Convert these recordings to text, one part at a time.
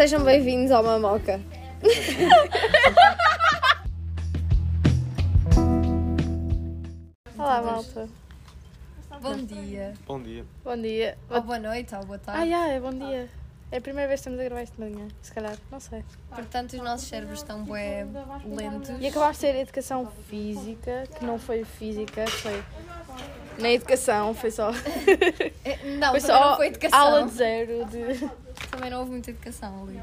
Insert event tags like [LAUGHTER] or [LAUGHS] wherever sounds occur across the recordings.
Sejam bem-vindos ao Mamoca. Olá, malta. Bom dia. Bom dia. Bom dia. Ou boa noite, ou boa Ah, tarde. já, é bom dia. É a primeira vez que estamos a gravar isto de manhã, se calhar, não sei. Portanto, os nossos cérebros estão bué lentos. E acabaste de ter educação física, que não foi física, foi na educação, foi só, [LAUGHS] É, Não, foi só não foi educação. aula de zero. De... Também não houve muita educação ali.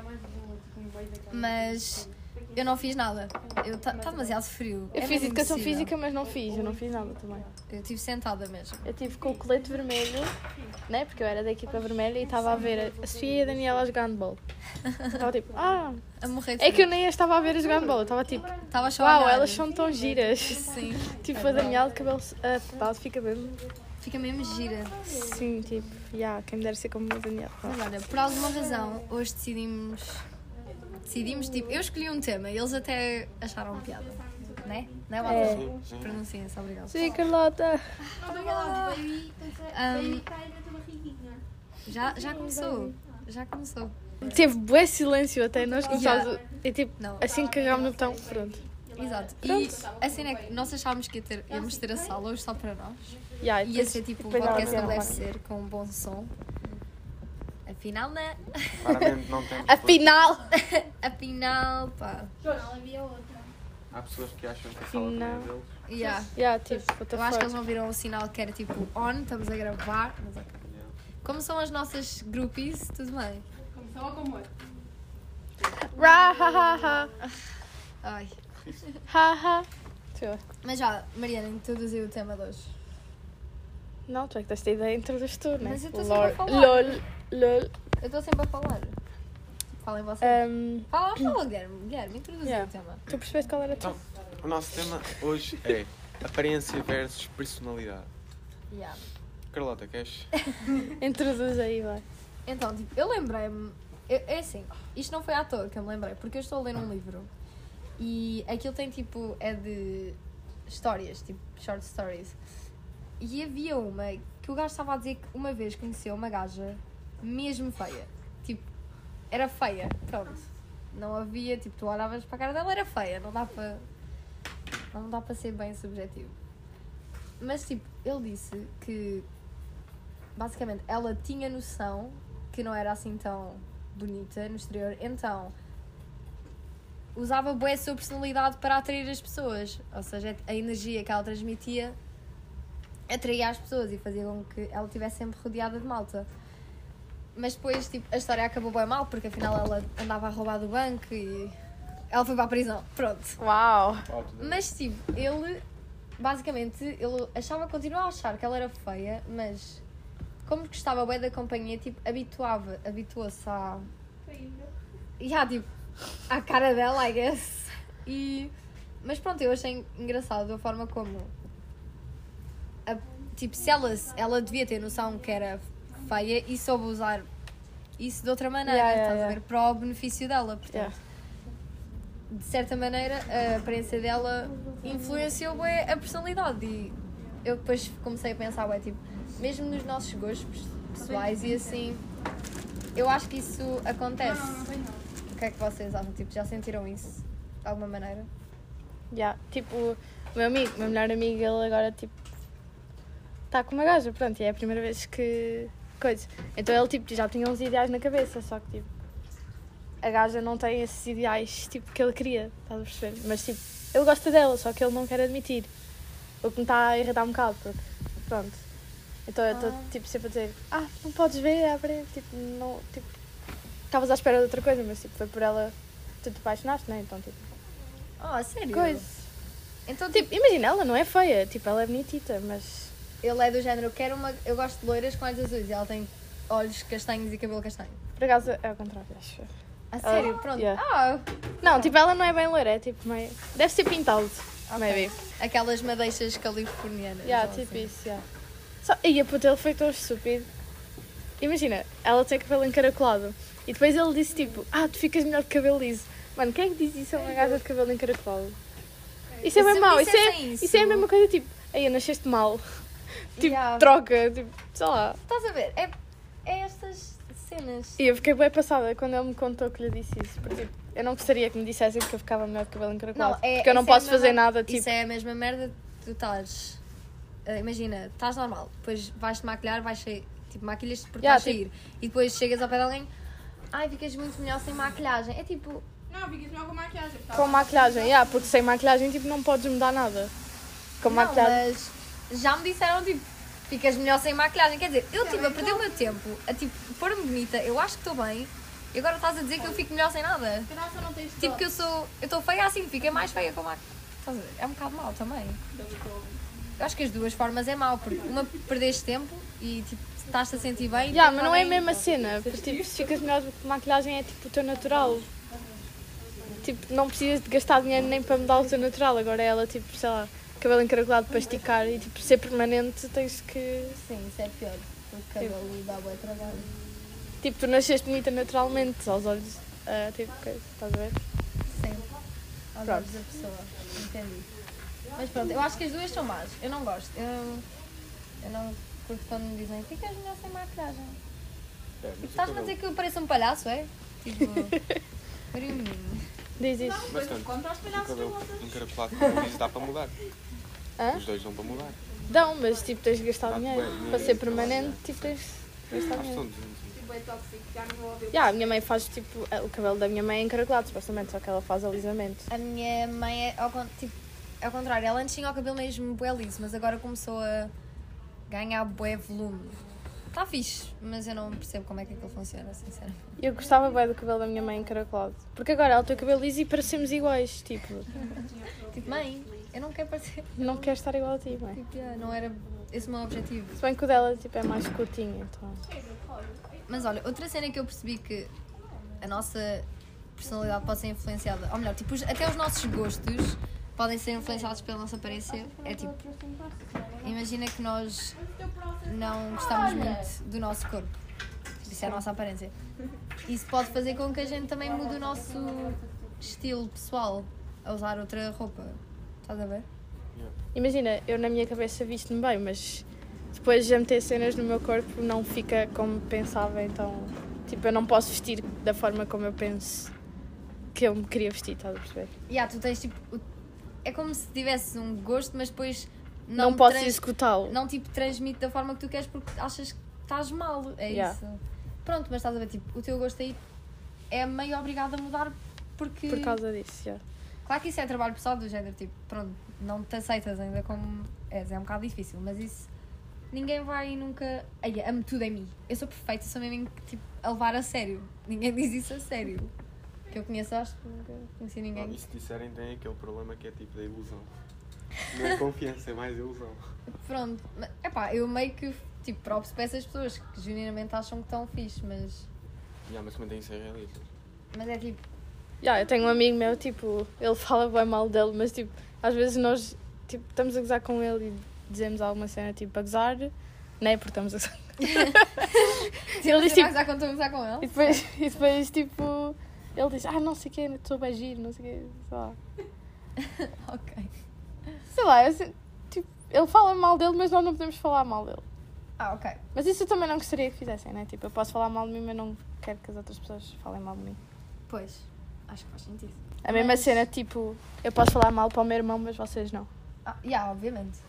Mas eu não fiz nada. Está demasiado frio. Eu É fiz mesmo educação impossível. física, mas não fiz, eu não fiz nada também. Eu estive sentada mesmo. Eu tive com o colete vermelho, né? Porque eu era da equipa vermelha e [LAUGHS] estava a ver a Sofia e a Daniela jogando bola. Estava tipo, ah, A morrer é que eu nem as estava a ver a jogando bola, estava tipo, Estava só a uau, elas são tão giras. Sim. [LAUGHS] Tipo, a Daniela de cabelo atado fica bem. Fica mesmo gira. Sim, tipo, yeah, quem me dera ser como a Daniela. Mas olha, por alguma razão, hoje decidimos. Decidimos, tipo, eu escolhi um tema e eles até acharam piada. Né? Não é, Walter? É. Sim, sim. Pronuncia-se, obrigado. Sim, Carlota. Ahm, já, já começou. Já começou. Teve bué silêncio até nós começámos. Yeah. E tipo, Não. assim que carregámos no botão, pronto. Exato. E Pronto. a cena é que nós achávamos que ia ter, íamos ter a sala hoje só para nós. Yeah, Ia depois- ser tipo ela podcast como deve ser, com um bom som. Afinal, não. Claramente não temos. [LAUGHS] Afinal! [LAUGHS] Afinal, pá. Há pessoas que acham que a sala também é deles. Yeah. Yeah, tipo, Eu acho que eles não viram o sinal que era tipo on, estamos a gravar. Mas, ok. Yeah. Como são as nossas groupies, tudo bem. Ra, ha, ha, ha. Ai. [LAUGHS] Ha, ha. Tchau. Mas já, Mariana, introduziu o tema de hoje. Não, tu é que desta ideia introduz tu, né? Mas eu estou sempre a falar. lol, lol. Eu estou sempre a falar. Falem vocês. Um, Fala, fala, Guilherme. Guilherme, introduziu Yeah. o tema. tu percebeste qual era tu? Então, o nosso tema hoje é aparência versus personalidade. Yeah. Carlota, queres? [LAUGHS] Introduz aí, vai. Então, tipo, eu lembrei-me. É assim, isto não foi à toa que eu me lembrei, porque eu estou a ler um livro e aquilo tem tipo. é de histórias, tipo, short stories. E havia uma que o gajo estava a dizer que uma vez conheceu uma gaja mesmo feia. Tipo, era feia, pronto. Não havia, tipo, tu olhavas para a cara dela, era feia, não dá para. Não dá para ser bem subjetivo. Mas, tipo, ele disse que basicamente ela tinha noção que não era assim tão bonita no exterior, então usava bué a sua personalidade para atrair as pessoas. Ou seja, a energia que ela transmitia atraía as pessoas e fazia com que ela estivesse sempre rodeada de malta. Mas depois, tipo, a história acabou bem mal, porque afinal ela andava a roubar do banco e ela foi para a prisão. Pronto. Uau! Mas tipo, ele basicamente ele achava, continuava a achar que ela era feia, mas como gostava bem da companhia, tipo, habituava, habituou-se à. Yeah, tipo, à cara dela, I guess. E. Mas pronto, eu achei engraçado a forma como. a- tipo, se ela, ela devia ter noção que era feia e soube usar isso de outra maneira, Yeah, yeah, estás a yeah. ver? Para o benefício dela. Portanto, de certa maneira, a aparência dela influenciou bem a personalidade. E eu depois comecei a pensar, ué, tipo, mesmo nos nossos gostos pessoais e assim, eu acho que isso acontece. O que é que vocês acham? Tipo, já sentiram isso de alguma maneira? Yeah, tipo, o meu amigo, o meu melhor amigo, ele agora, tipo, está com uma gaja, pronto, e é a primeira vez que. coisa. Então ele, tipo, já tinha uns ideais na cabeça, só que, tipo, a gaja não tem esses ideais, tipo, que ele queria, estás a perceber? Mas, tipo, ele gosta dela, só que ele não quer admitir. O que me está a irritar um bocado, porque, pronto. Então eu estou, Ah. tipo, sempre a dizer, ah, não podes ver, abre, tipo, não, tipo, estavas à espera de outra coisa, mas, tipo, foi por ela que tu te apaixonaste, né? Então, tipo, Oh, sério? coisa. Então, tipo, imagina, ela não é feia, tipo, ela é bonitita, mas. ele é do género, eu quero uma. Eu gosto de loiras com olhos azuis e ela tem olhos castanhos e cabelo castanho. Por acaso é ao contrário, acho. A sério? Pronto. yeah. Ah, Não, tipo, ela não é bem loira, é tipo meio. Deve ser pintado, ok. maybe. Aquelas madeixas californianas. Yeah, tipo assim. isso, yeah. Só... E a puta, ele foi tão estúpido. Imagina, ela tem cabelo encaracolado. E depois ele disse tipo, ah, tu ficas melhor de cabelo liso. Mano, quem é que diz isso a uma gaja de cabelo encaracolado? Isso é bem mau, isso é, dissessem isso é a isso? mesma coisa tipo, aí nasceste mal. [LAUGHS] Tipo, Yeah. troca, tipo, sei lá. Estás a ver? É, é estas cenas. E eu fiquei bem passada quando ele me contou que lhe disse isso. Porque tipo, eu não gostaria que me dissessem que eu ficava melhor de cabelo encaracolado. é- porque eu não isso é posso fazer mesma- nada tipo. Isso é a mesma merda de tu estás. ah, imagina, estás normal, depois vais-te maquilhar, vais sair. Tipo, maquilhas-te porque Yeah, vais sair. E depois chegas ao pé de alguém, ai, ficas muito melhor sem maquilhagem. É tipo, Não, ficas melhor com maquiagem. porque Com maquilhagem, yeah, porque sem maquilhagem tipo, não podes mudar nada. Com não, maquilhagem. mas já me disseram, tipo, ficas melhor sem maquilhagem. Quer dizer, eu estive a perder o meu tempo a tipo, pôr-me bonita, eu acho que estou bem, e agora estás a dizer que eu fico melhor sem nada. Só não tens Tipo, que eu sou. Eu estou feia assim, fiquei mais feia com maquilhagem. Estás a ver? É um bocado mau também. Eu acho que as duas formas é mau, porque uma perdeste tempo e tipo, estás-te a sentir bem. Yeah, mas não é a alguém- mesma cena. Porque tipo, se ficas melhor com maquilhagem é tipo o teu natural. Tipo, não precisas de gastar dinheiro nem para mudar o teu natural. Agora ela, tipo, sei lá, cabelo encaracolado para esticar e tipo, ser permanente tens que. Sim, isso é pior, porque cabelo dá bom trabalho. Tipo, tu nasceste bonita naturalmente, aos olhos. ah, tipo, estás a ver? Sim. Aos Pronto. olhos da pessoa. Entendi. Mas pronto, eu acho que as duas são más. Eu não gosto. Eu, eu não curto quando me dizem ficas melhor sem maquilhagem. É, mas Tipo, estás-me a dizer que eu pareço um palhaço, é? Tipo. [LAUGHS] You mean? Diz isso. Não, Bastante. contra os palhaços cabelo revoltas. encaracolado com isso dá para mudar. Hã? Os dois dão para mudar. Dão, mas tipo, tens de gastar Ah, dinheiro. bem, Para ser é? permanente, tipo, tens de gastar dinheiro. são 200. Tipo, é tóxico, já não vou ouvir. Yeah, a minha mãe faz tipo. O cabelo da minha mãe é encaracolado, supostamente, só que ela faz alisamento. A minha mãe é ao, tipo, ao contrário, ela antes tinha o cabelo mesmo bué liso, mas agora começou a ganhar bué volume. Está fixe, mas eu não percebo como é que aquilo funciona, sinceramente. Eu gostava bem do cabelo da minha mãe encaracolado. Porque agora ela tem o cabelo liso e parecemos iguais. Tipo, Tipo, mãe, eu não quero parecer. não quero estar igual a ti, mãe. Tipo, yeah, não era esse o meu objetivo. Se bem que o dela tipo, é mais curtinho, então. Mas olha, outra cena que eu percebi que a nossa personalidade pode ser influenciada, ou melhor, tipo, até os nossos gostos podem ser influenciados pela nossa aparência. É tipo, imagina que nós não gostamos muito do nosso corpo. Isso é a nossa aparência. Isso pode fazer com que a gente também mude o nosso estilo pessoal a usar outra roupa. Estás a ver? Imagina, eu na minha cabeça visto-me bem, mas depois de meter cenas no meu corpo não fica como pensava, então. Tipo, eu não posso vestir da forma como eu penso que eu me queria vestir, estás a perceber? Yeah, tu tens tipo. É como se tivesse um gosto, mas depois Não, não, posso executá-lo. não tipo transmite da forma que tu queres porque achas que estás mal. É Yeah. isso. Pronto, mas estás a ver, tipo, o teu gosto aí é meio obrigado a mudar porque. Por causa disso, já. Claro que isso é trabalho pessoal do género, tipo, pronto, não te aceitas ainda como és, é um bocado difícil, mas isso ninguém vai nunca. Ai, amo tudo em mim. Eu sou perfeita, sou mesmo tipo, a levar a sério. Ninguém diz isso a sério. Que eu conheço, acho que nunca conheci ninguém. Ah, E se disserem, tem aquele problema que é tipo da ilusão. Não é confiança, é mais ilusão. Pronto, mas, epá, eu meio que tipo, próprio para essas pessoas que genuinamente acham que estão fixe, mas, Já, mas que ser realistas. mas é tipo, Já, eu tenho um amigo meu, tipo, ele fala bem mal dele, mas tipo, às vezes nós tipo, estamos a gozar com ele e dizemos alguma cena tipo a gozar, né? Porque estamos a gozar. [LAUGHS] ele diz tipo. com, estou a gozar com E ele? depois, e depois tipo, ele diz, ah, não sei o quê, estou bem giro, não sei o quê, sei lá. [LAUGHS] Ok. Sei lá, assim, tipo, ele fala mal dele, mas nós não podemos falar mal dele. Ah, ok. Mas isso eu também não gostaria que fizessem, né? Tipo, eu posso falar mal de mim, mas não quero que as outras pessoas falem mal de mim. Pois, acho que faz sentido. A mesma Mas- cena, tipo, eu posso falar mal para o meu irmão, mas vocês não. Ah, yeah, obviamente.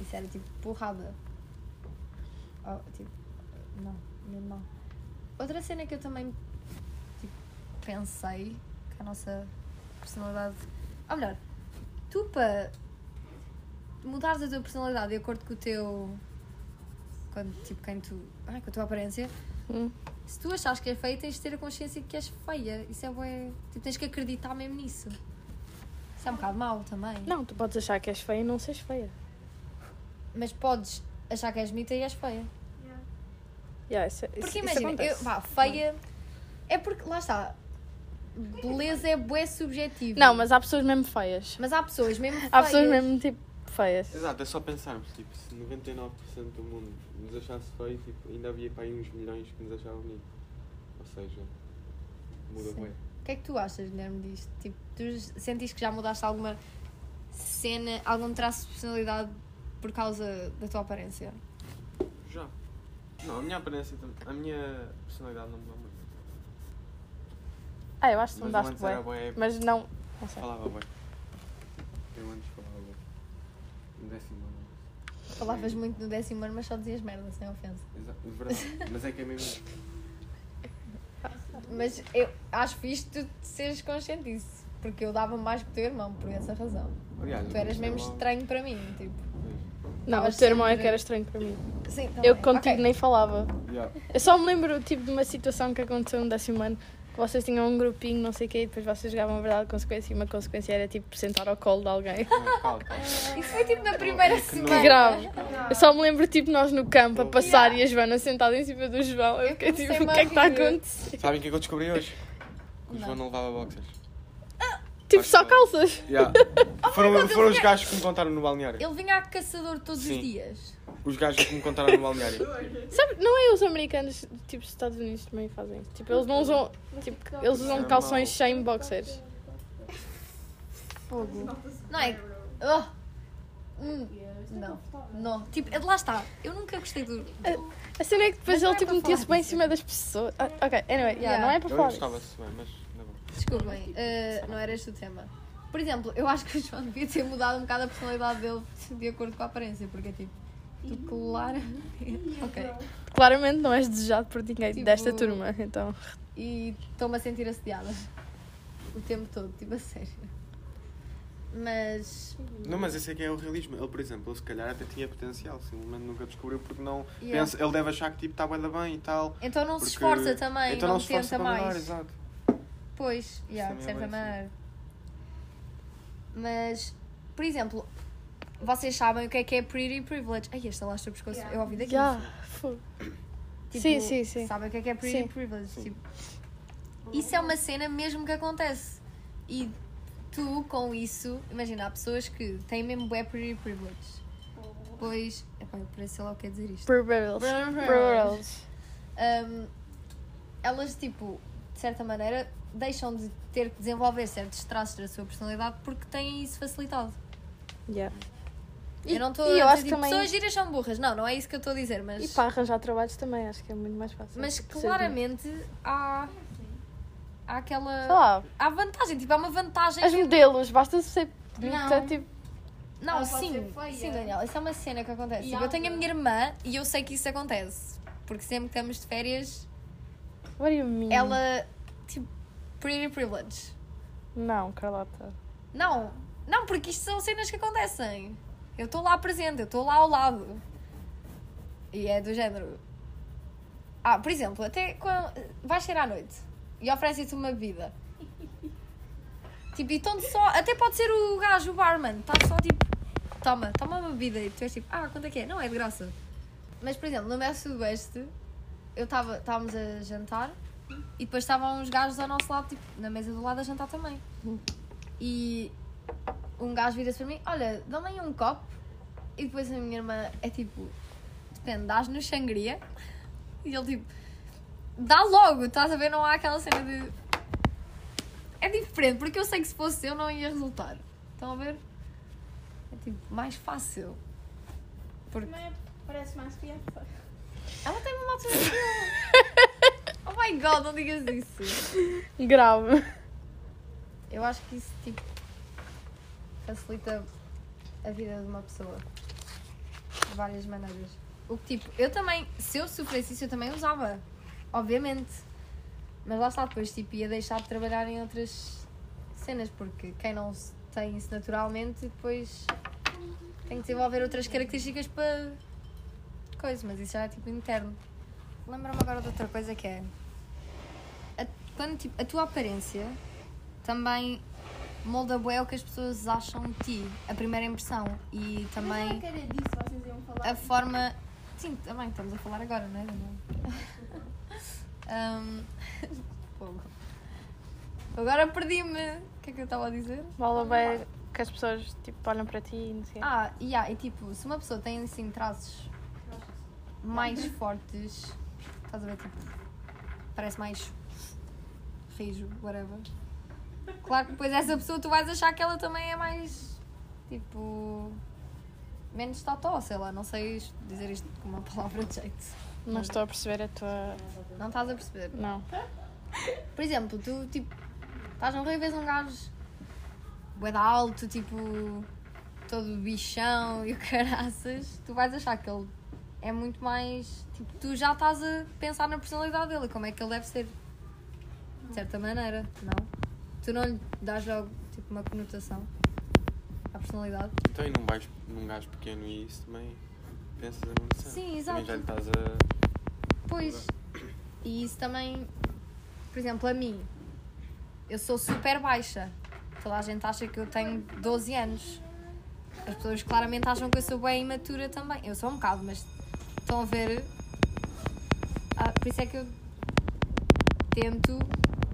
Isso era tipo porrada. Oh, tipo, não, mesmo não. Outra cena que eu também pensei que a nossa personalidade. Ou melhor, tu para mudares a tua personalidade de acordo com o teu. Quando, tipo, quem tu. Ai, com a tua aparência. Hum. Se tu achas que é feia, tens de ter a consciência de que és feia. Isso é bué. Tipo, tens que acreditar mesmo nisso. Isso é um bocado mau também. Não, tu podes achar que és feia e não seres feia. Mas podes achar que és bonita e és feia. Yeah, isso, isso, Porque isso imagina, eu, acontece. vá, feia. É porque, lá está. Beleza é bué subjetivo. Não, mas há pessoas mesmo feias. Mas há pessoas mesmo feias. Há pessoas mesmo, tipo, feias. Exato, é só pensarmos, tipo, se 99% do mundo nos achasse feio, tipo, ainda havia para aí uns milhões que nos achavam bonito. Ou seja, muda Sim. bem. O que é que tu achas, Guilherme, disto? Tipo, tu sentiste que já mudaste alguma cena, algum traço de personalidade por causa da tua aparência? Já. Não, a minha aparência, a minha personalidade não mudou muito. Ah, eu acho que Mas eu mudaste bem. bué, Mas não. Não sei. falava bué. Eu antes falava bué. No décimo ano. Falavas muito no décimo ano, mas só dizias merda, sem ofensa. Exato, verdade. [LAUGHS] Mas é que é mesmo. Mas eu acho fixe tu seres consciente disso. Porque eu dava mais que o teu irmão, por essa razão. Aliás, Tu eras mesmo estranho para mim, tipo. Não, o teu irmão é que era estranho para mim. Sim, Eu bem. contigo Ok. nem falava. Yeah. Eu só me lembro tipo, de uma situação que aconteceu no décimo ano. Vocês tinham um grupinho, não sei o quê, e depois vocês jogavam a verdade consequência e uma consequência era tipo sentar ao colo de alguém. [LAUGHS] Calma. [LAUGHS] Isso foi tipo na primeira semana. Que grave. Eu só me lembro tipo nós no campo a passar Yeah. e a Joana sentada em cima do João. Eu fiquei tipo, o que é que está a acontecer? Sabem o que é que eu descobri hoje? Que o Não. João não levava boxers. Tipo, Acho só calças. Yeah. [LAUGHS] foram God, foram eu os gajos que me contaram no balneário. Ele vinha a caçador todos Sim. os dias. Os gajos que me contaram no balneário. Sabe, não é os americanos, tipo, os Estados Unidos também fazem. Tipo, eles não usam. Tipo, eles usam Normal. calções sem boxers. Fogo. Não é? Oh. Hum, não. Não. Tipo, lá está. Eu nunca gostei do. A cena é que depois ele é tipo metia-se bem em cima das pessoas. Ah, ok, anyway, yeah, Yeah. não é para Eu falar. disso. gostava-se bem, mas. Desculpem, uh, não era este o tema. Por exemplo, eu acho que o João devia ter mudado um bocado a personalidade dele de acordo com a aparência, porque é tipo, tu claro. [LAUGHS] ok. Claramente não és desejado por ninguém Tipo- desta turma, então. E estou-me a sentir assediada o tempo todo, tipo a sério. Mas. Não, mas esse é que é o realismo. Ele, por exemplo, ele se calhar até tinha potencial, simplesmente nunca descobriu porque não. Yeah. Pensa, ele deve achar que tipo está bem da bem e tal. Então não se porque- esforça também, Então não, não se esforça tenta mais. exato. Pois, yeah, de é certa maneira. Mas, por exemplo, vocês sabem o que é que é pretty privilege? Ai, este alastro do pescoço, eu ouvi daqui. Já, fogo. Tipo, Sim, sim, sim. Sabem o que é que é pretty Sim. privilege? Sim. Tipo, isso é uma cena mesmo que acontece. E tu, com isso, imagina, há pessoas que têm mesmo bué pretty privilege. Pois, epá, eu parece sei lá o que é dizer isto. Privilege. Privilege. Um, elas, tipo, de certa maneira, deixam de ter que desenvolver certos traços da sua personalidade porque têm isso facilitado. Yeah. Eu não estou e eu a acho dizer, que tipo, também. pessoas giras são burras. Não, não é isso que eu estou a dizer, mas... E para arranjar trabalhos também, acho que é muito mais fácil. Mas Tipo, claramente há. Há Sei aquela. lá, Há vantagem, tipo, há uma vantagem. as que- modelos, basta ser Não. tipo. Não, Ela pode sim, ser feia. sim, Daniel, isso é uma cena que acontece. E Tipo, eu tenho a minha irmã e eu sei que isso acontece. Porque sempre que estamos de férias, What do you mean? ela. Tipo, pretty privilege. Não, Carlota. Não, não, porque isto são cenas que acontecem. Eu estou lá presente, eu estou lá ao lado. E é do género. Ah, por exemplo, até quando vais sair à noite e oferecem-te uma bebida. Tipo, e estão só. Até pode ser o gajo, o barman, está só tipo. Toma, toma uma bebida e tu és tipo, ah, quanto é que é? Não, é de graça. Mas, por exemplo, no Mestre Sudoeste, eu estava. Estávamos a jantar e depois estavam uns gajos ao nosso lado, tipo, na mesa do lado a jantar também. E um gajo vira-se para mim, olha, dá-me aí um copo. E depois a minha irmã é tipo, depende, dás no sangria. E ele tipo, dá logo, estás a ver? Não há aquela cena de. É diferente, porque eu sei que se fosse eu não ia resultar. Estão a ver? É tipo, mais fácil. Porque Também parece mais criança. ela tem uma eu. [LAUGHS] Oh my god, não digas isso. Grave. Eu acho que isso tipo facilita a vida de uma pessoa de várias maneiras. O que tipo, eu também, se eu sofresse isso, eu também usava, obviamente. Mas lá está, depois tipo, ia deixar de trabalhar em outras cenas, porque quem não tem isso naturalmente, depois tem que desenvolver outras características para coisa, mas isso já é tipo interno. Lembra-me agora de outra coisa que é a, quando, tipo, a tua aparência também molda bué o que as pessoas acham de ti, a primeira impressão e Mas não também que era disso vocês iam falar. a forma. Sim, também estamos a falar agora, não é? [LAUGHS] [LAUGHS] Fogo. Agora perdi-me. O que é que eu estava a dizer? Vale bem que as pessoas tipo, olham para ti e não sei. Ah, yeah, e tipo, se uma pessoa tem assim traços mais fortes, estás a ver? Tipo, parece mais rijo, whatever. Claro que depois essa pessoa tu vais achar que ela também é mais tipo menos totó, sei lá, não sei dizer isto com uma palavra de jeito. Não estou a perceber a tua. Não estás a perceber? Não. Por exemplo, tu tipo, estás no rio e vês um gajo de alto, tipo, todo bichão e o [LAUGHS] caraças, tu vais achar que ele é muito mais. Tipo, tu já estás a pensar na personalidade dele, como é que ele deve ser. De certa maneira, não? Tu não lhe dás logo tipo, uma conotação à personalidade. Então, e num gajo, num gajo pequeno e isso também pensas a cena. Sim, Também exato. já lhe estás a. Pois. E isso também, por exemplo, a mim, eu sou super baixa. Toda a gente acha que eu tenho 12 anos. As pessoas claramente acham que eu sou bem imatura também. Eu sou um bocado, mas estão a ver. Ah, por isso é que eu tento,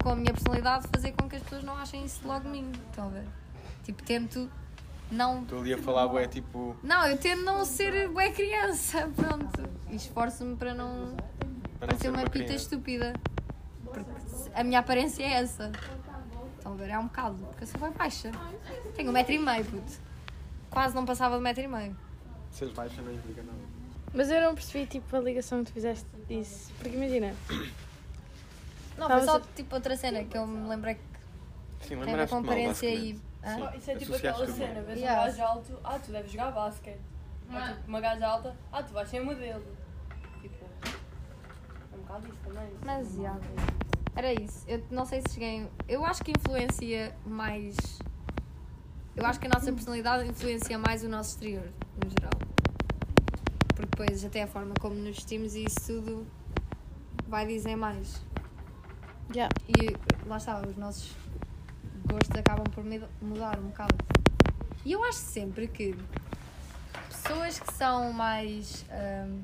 com a minha personalidade, fazer com que as pessoas não achem isso logo de mim. Estão a ver? Tipo, tento não Estou ali a falar, bué, tipo. não, eu tento não ser bué criança, pronto. E esforço-me para não Para para não ser uma pita criança. estúpida. Porque a minha aparência é essa. Estão a ver? É um bocado. Porque eu sou bem baixa. Tenho um metro e meio, puto. Quase não passava de metro e meio. Seres baixa não implica nada. Mas eu não percebi tipo a ligação que tu fizeste disso. Porque imagina, Não, foi Estavas só tipo outra cena que eu me lembrei que Sim, tem a ver com lembraste-me mal, aparência e. Oh, Isso é tipo aquela cena, vês Yeah. um gajo alto, ah, tu deves jogar basquete. Ou tipo, uma gaja alta, ah, tu vais ser modelo. Tipo, é um bocado isso também. Mas já. Era isso. Eu não sei se cheguei. Eu acho que influencia mais. Eu acho que a nossa personalidade influencia mais o nosso exterior, no geral. Porque depois até a forma como nos vestimos e isso tudo vai dizer mais. Já. E lá está, os nossos gostos acabam por mudar um bocado. E eu acho sempre que pessoas que são mais. ahm,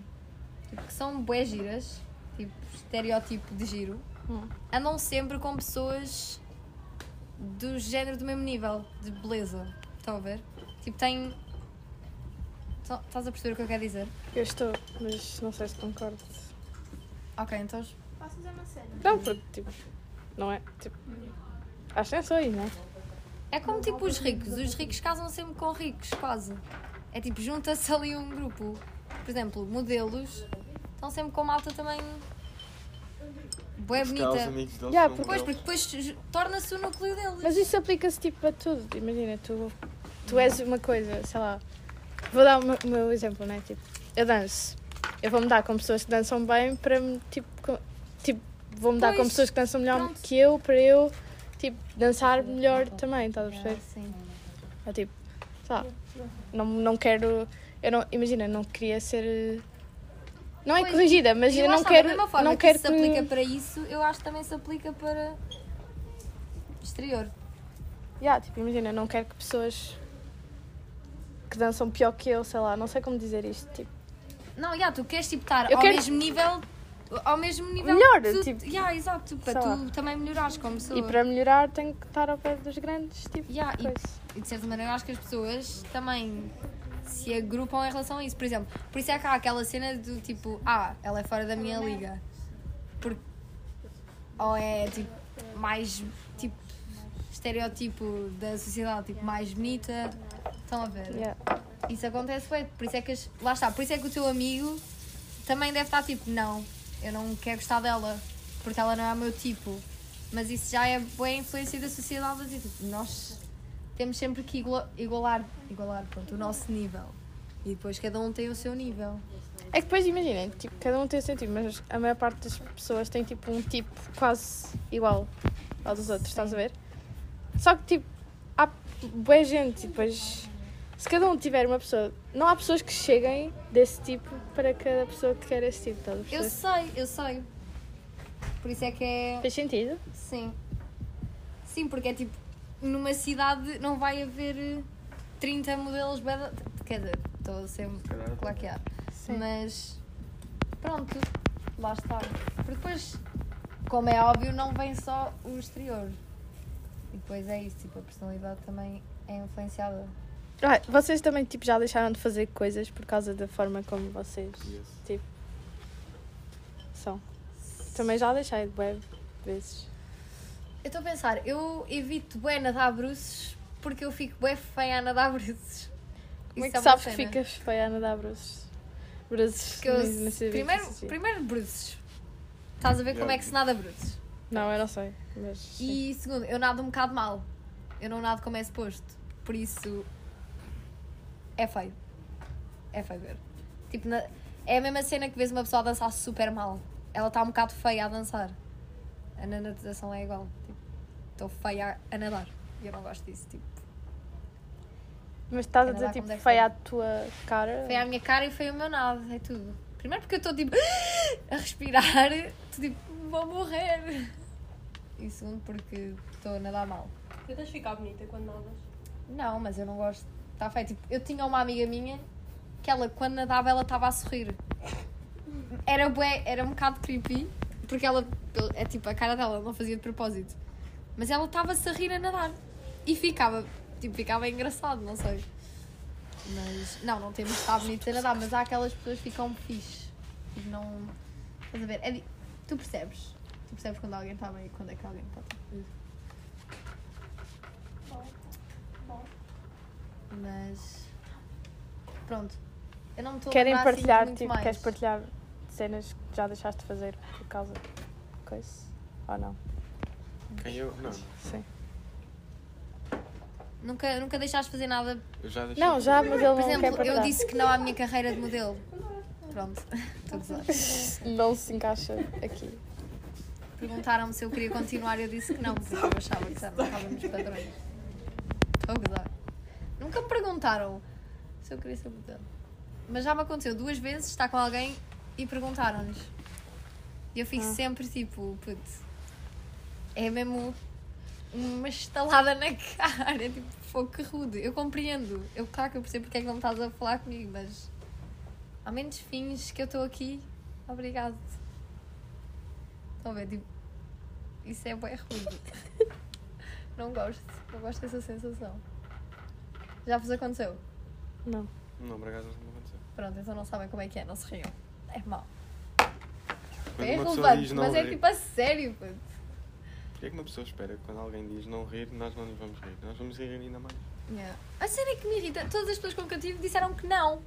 tipo, que são bué giras, tipo estereótipo de giro, Hum. andam sempre com pessoas do género do mesmo nível de beleza. Estão a ver? Tipo, tem. Estás a perceber o que eu quero dizer? Eu estou, mas não sei se concordo. Ok, então. Dizer uma cena? Não, porque tipo, não é? Tipo, ascensões, não é? É como tipo os ricos. Os ricos casam sempre com ricos, quase. É tipo, junta-se ali um grupo. Por exemplo, modelos estão sempre com malta também. Os bonita. Yeah, Pois, modelos. porque depois torna-se o núcleo deles. Mas isso aplica-se tipo a tudo. Imagina, tu, tu és uma coisa, sei lá. Vou dar o meu, o meu exemplo, né? Tipo, eu danço. Eu vou-me dar com pessoas que dançam bem para me, tipo, tipo vou-me dar com pessoas que dançam melhor pronto. que eu, para eu, tipo, dançar melhor também, estás a perceber? sim. É tipo, lá, não, não quero, eu não, imagina, não queria ser, não é Pois, corrigida, mas eu lá não quero, da mesma forma não que quero se aplica para isso, eu acho que também se aplica para exterior. Yeah, tipo, imagina, não quero que pessoas que dançam pior que eu, sei lá, não sei como dizer isto, tipo, Não, já, tu queres tipo estar Eu ao quero- mesmo nível. Ao mesmo nível. Melhor, tu, tipo, yeah, exato, para tu também melhorares como pessoa. e para melhorar tenho que estar ao pé dos grandes, tipo, Yeah, e. E de certa maneira acho que as pessoas também se agrupam em relação a isso. Por exemplo, por isso é que há aquela cena do tipo, ah, ela é fora da minha liga. Porque ou é tipo mais tipo estereótipo da sociedade, tipo mais bonita. Estão a ver? Yeah. Isso acontece bem, por isso é que as, lá está, por isso é que o teu amigo também deve estar tipo, não, eu não quero gostar dela, porque ela não é o meu tipo. Mas isso já é boa influência da sociedade, tipo, nós temos sempre que igua- igualar, igualar pronto, o nosso nível. E depois cada um tem o seu nível. É que depois imaginem, tipo, cada um tem o seu tipo, mas a maior parte das pessoas tem tipo um tipo quase igual ao dos outros, estás a ver? Só que tipo, há boa gente e depois se cada um tiver uma pessoa, não há pessoas que cheguem desse tipo para cada pessoa que quer esse tipo, estás a Eu perceber? sei, eu sei. Por isso é que é. Fez sentido? Sim. Sim, porque é tipo, numa cidade não vai haver eh, 30 modelos beda... Quer dizer, estou sempre a claquear. Sim. Mas pronto, lá está. Porque depois, como é óbvio, não vem só o exterior. E depois é isso, tipo, a personalidade também é influenciada. Ah, vocês também tipo, já deixaram de fazer coisas por causa da forma como vocês Yes. são. Também já deixei de web vezes. Eu estou a pensar, eu evito bué nadar bruços porque eu fico bué feia a nadar bruços. Como é que uma sabes que ficas feia a nadar bruços? Bruços. Eu- primeiro, primeiro, bruços. Estás a ver como é que se nada bruços. Não, eu não sei. Mas. E segundo, eu nado um bocado mal. Eu não nado como é suposto. Por isso. É feio. É feio ver. Tipo, na- é a mesma cena que vês uma pessoa a dançar super mal. Ela está um bocado feia a dançar. A na natação é igual. Tipo, Estou feia a, a nadar. E eu não gosto disso. Tipo, Mas estás a Canadá dizer tipo deve feia à tua cara? feia a minha cara e feio o meu nado. É tudo. Primeiro porque eu estou tipo [GASPS] a respirar. Estou tipo, vou morrer. E segundo porque estou a nadar mal. Tentas ficar bonita quando nadas. Não, mas eu não gosto. Está feio. Tipo, eu tinha uma amiga minha que ela, quando nadava, ela estava a sorrir. Era bué, era um bocado creepy, porque ela, é tipo, a cara dela não fazia de propósito. Mas ela estava-se a rir a nadar. E ficava, tipo, ficava engraçado, não sei. Mas, não, não temos de estar bonitos a nadar, mas há aquelas pessoas que ficam fixe. Tipo, não. Estás a ver? É tu percebes? Tu percebes quando alguém está bem e quando é que alguém está Mas. Pronto. Eu não me estou a Querem assim, partilhar, muito tipo, mais. queres partilhar cenas que já deixaste de fazer por causa de coisa? Ou não? Quem eu? Não. Sim. Nunca, nunca deixaste de fazer nada. Eu já deixei. Não, já, mas ele Por não quer exemplo, eu partilhar. disse que não à minha carreira de modelo. Pronto. Estou a gozar. Não se encaixa aqui. Perguntaram-me se eu queria continuar e eu disse que não, porque eu achava que já não estava nos padrões. Estou a gozar. Nunca me perguntaram se eu queria ser modelo. Mas já me aconteceu duas vezes estar com alguém e perguntaram-nos. E eu fico Ah. sempre tipo, putz, é mesmo uma estalada na [LAUGHS] cara, é tipo, fogo que rude. Eu compreendo, eu claro que eu percebo porque é que não estás a falar comigo, mas ao menos fins que eu estou aqui, obrigado. Estão a ver, tipo, isso é bem rude. [LAUGHS] não gosto, não gosto dessa sensação. Já vos aconteceu? Não. Não, por acaso não aconteceu. Pronto, então não sabem como é que é, não se riam. É mau. É uma pessoa relevante, diz não mas é rir, tipo a sério, puto. Porquê é que uma pessoa espera que quando alguém diz não rir, nós não nos vamos rir? Nós vamos rir ainda mais. Yeah. A cena é que me irrita. Todas as pessoas com que eu tive disseram que não.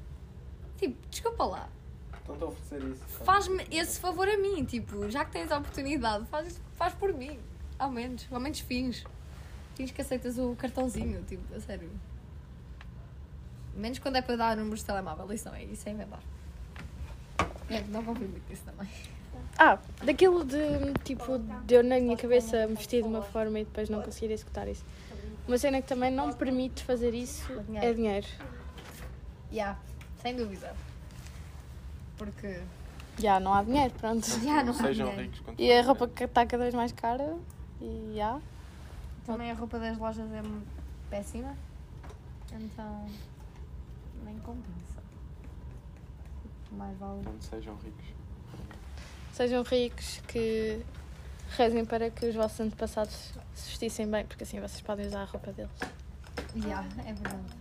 Tipo, desculpa lá. Estão-te a oferecer isso. Faz-me esse favor a mim. Tipo, já que tens a oportunidade, faz, faz por mim. Ao menos. Ao menos fins. Fins que aceitas o cartãozinho. Tipo, a sério. Menos quando é para dar números de telemóvel. Isso não é. Isso é inventar. É, não confio muito nisso também. Ah, daquilo de tipo, de eu na minha cabeça me vestir de uma forma e depois não conseguir executar isso. Uma cena que também não me permite fazer isso é dinheiro. Yeah, sem dúvida. Porque. Já, não há dinheiro, pronto. [LAUGHS] Já, não há Sejam dinheiro. ricos E a roupa que está cada vez mais cara e já. Também a roupa das lojas é péssima. Então. Nem compensa. Mais vale. Sejam ricos. Sejam ricos, que rezem para que os vossos antepassados se vestissem bem, porque assim vocês podem usar a roupa deles. Yeah, é verdade.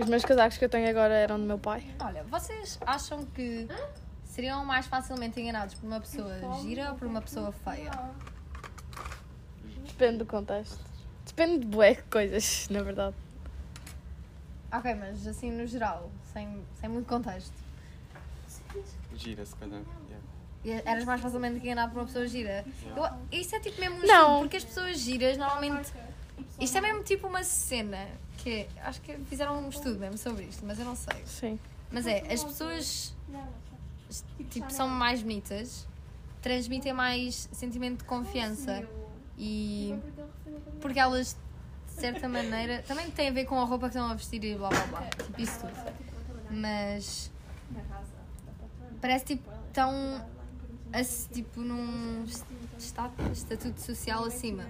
Os meus casacos que eu tenho agora eram do meu pai. Olha, vocês acham que seriam mais facilmente enganados por uma pessoa gira ou por uma pessoa feia? Depende do contexto. Depende de bué coisas, na verdade. Ok, mas assim no geral, sem, sem muito contexto. Gira, se calhar. yeah. E Eras mais facilmente enganado por uma pessoa gira. Eu, isso é tipo mesmo um Não. porque as pessoas giras normalmente. Isto é mesmo tipo uma cena que acho que fizeram um estudo mesmo sobre isto, mas eu não sei. Sim. Mas é, as pessoas tipo, são mais bonitas, transmitem mais sentimento de confiança e porque elas de certa maneira também tem a ver com a roupa que estão a vestir e blá blá blá, tipo isso tudo. Mas parece tipo tão tipo num esta- estatuto social acima.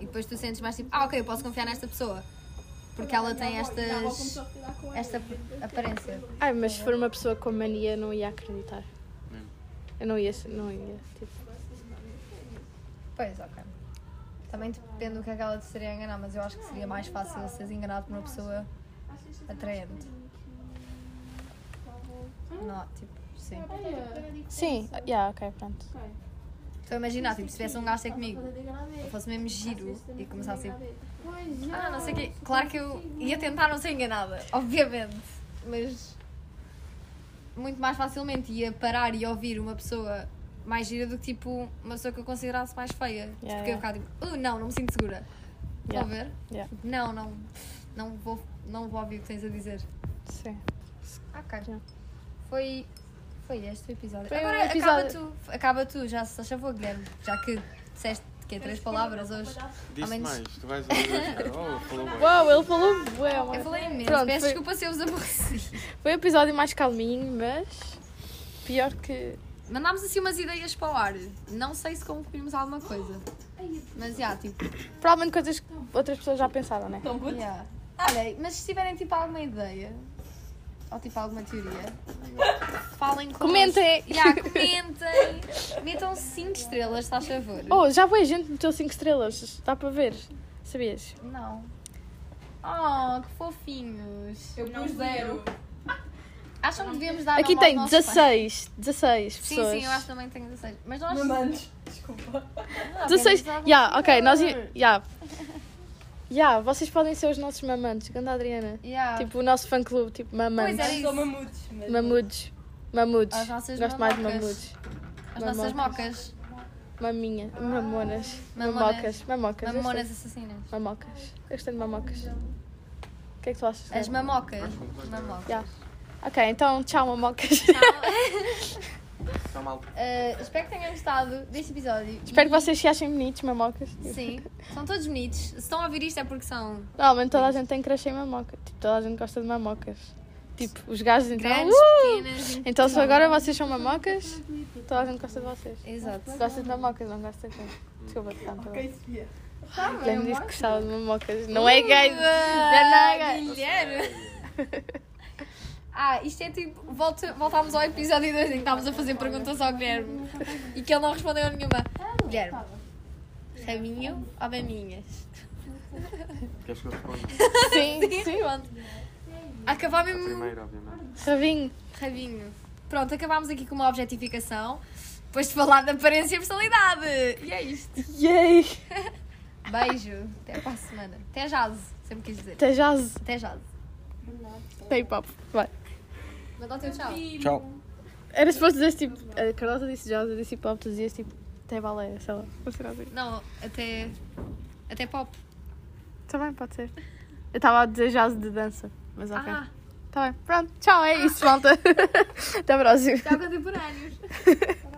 E depois tu sentes mais tipo, ah ok, eu posso confiar nesta pessoa. Porque ela tem estas esta aparência. Ai, mas se for uma pessoa com mania, não ia acreditar. Eu não ia, não ia. Tipo, Pois, ok. Também depende do que é que ela te estaria a enganar, mas eu acho que seria mais fácil seres enganado por uma pessoa atraente. Não, tipo, sim. sim, yeah, ok, pronto. Estou a imaginar, tipo, se tivesse um gajo comigo, eu fosse mesmo giro e começasse a tipo, ah, não sei o quê. Claro que eu ia tentar não ser enganada, [LAUGHS] obviamente, mas muito mais facilmente ia parar e ouvir uma pessoa mais gira do que tipo uma pessoa que eu considerasse mais feia. Yeah, porque eu yeah. ficava tipo, uh, não, não me sinto segura. Estão a ver? Yeah. Não, não, não vou, não vou ouvir o que tens a dizer. Sim. Ok. Yeah. Foi, foi este o episódio. Foi Agora episódio. acaba tu, acaba tu, já se achou, Guilherme, já que disseste que é três palavras hoje. Disse menos- mais, tu vais ouvir. [LAUGHS] Oh, falou mais. Uau, ele falou bué, Eu falei imenso, Pronto, peço foi- desculpa se eu vos aborreci. Foi o episódio mais calminho, mas pior que. Mandámos assim umas ideias para o ar. Não sei se concluímos alguma coisa. Mas já, tipo. Provavelmente coisas que outras pessoas já pensaram, né? Tão puto. Yeah. Olha, mas se tiverem tipo alguma ideia ou tipo alguma teoria, falem com Comentem! Yeah, comentem! [LAUGHS] Metam 5 estrelas, se faz favor. Oh, já foi gente que meteu 5 estrelas. Dá para ver. Sabias? Não. Oh, que fofinhos. Eu pus zero. Acham que devíamos dar Aqui tem aos nossos pais? 16. 16 Sim, pessoas. sim, eu acho que também tenho 16. Mas nós. Mamantes. Desculpa. Ah, 16. apenas Ya, ok, alguns nós. seguidores. Ya. Ya, vocês podem ser os nossos mamantes. Ganda Adriana. Yeah. Tipo o nosso fã clube, tipo mamantes. Pois é. Eu sou mamutos. mas- Mamudos. Mamudos. As nossas Gosto mais de mamocas. mamudos. As nossas mamocas. mocas. Maminha. Mamonas. Mamonas. Mamocas. Mamocas. Mamonas assassinas. Mamocas. Eu gostei de mamocas. O que é que tu achas? As mamocas. Mamocas. Ya. Ok, então tchau mamocas. Está mal. Uh, espero que tenham gostado deste episódio. Espero que vocês se achem bonitos, mamocas. Sim, são todos bonitos. Se estão a ouvir isto é porque são Normalmente toda a gente tem crush em mamoca. Tipo, toda a gente gosta de mamocas. Tipo, os gajos então. grandes, uh! pequenas. Então se agora vocês são mamocas, toda a gente gosta de vocês. Exato. Gosta de mamocas, não gosta de quem? Desculpa, te canto. Ok, Sofia. Quem disse que gostava de mamocas? Não é gay! Já não é gay! Guilherme! Ah, isto é tipo. Volta, voltámos ao episódio 2 em que estávamos a fazer perguntas ao Guilherme e que ele não respondeu a nenhuma. Guilherme, raminho ou maminhas? Queres que eu responda? Sim, sim. Pronto. Acabar mesmo. primeira, obviamente. Rabinho. Rabinho. Pronto, acabámos aqui com uma objetificação. Depois de falar de aparência e personalidade. E é isto. Yay! [LAUGHS] Beijo. Até para a semana. Até jazz. Sempre quis dizer. Até jazz. Até jazz. Tem papo. Vai. Teu tchau. Tchau. Era suposto dizer tipo. A Carlota disse jazz, eu disse hip hop, tu dizias tipo. Até balé, sei lá. Ser assim. Não, até. Até pop. Também pode ser. Eu estava a dizer jazz de dança, mas ok. Ah, Tá bem. Pronto. Tchau, é isso, malta. [LAUGHS] Até a próxima. tchau contemporâneos. [LAUGHS]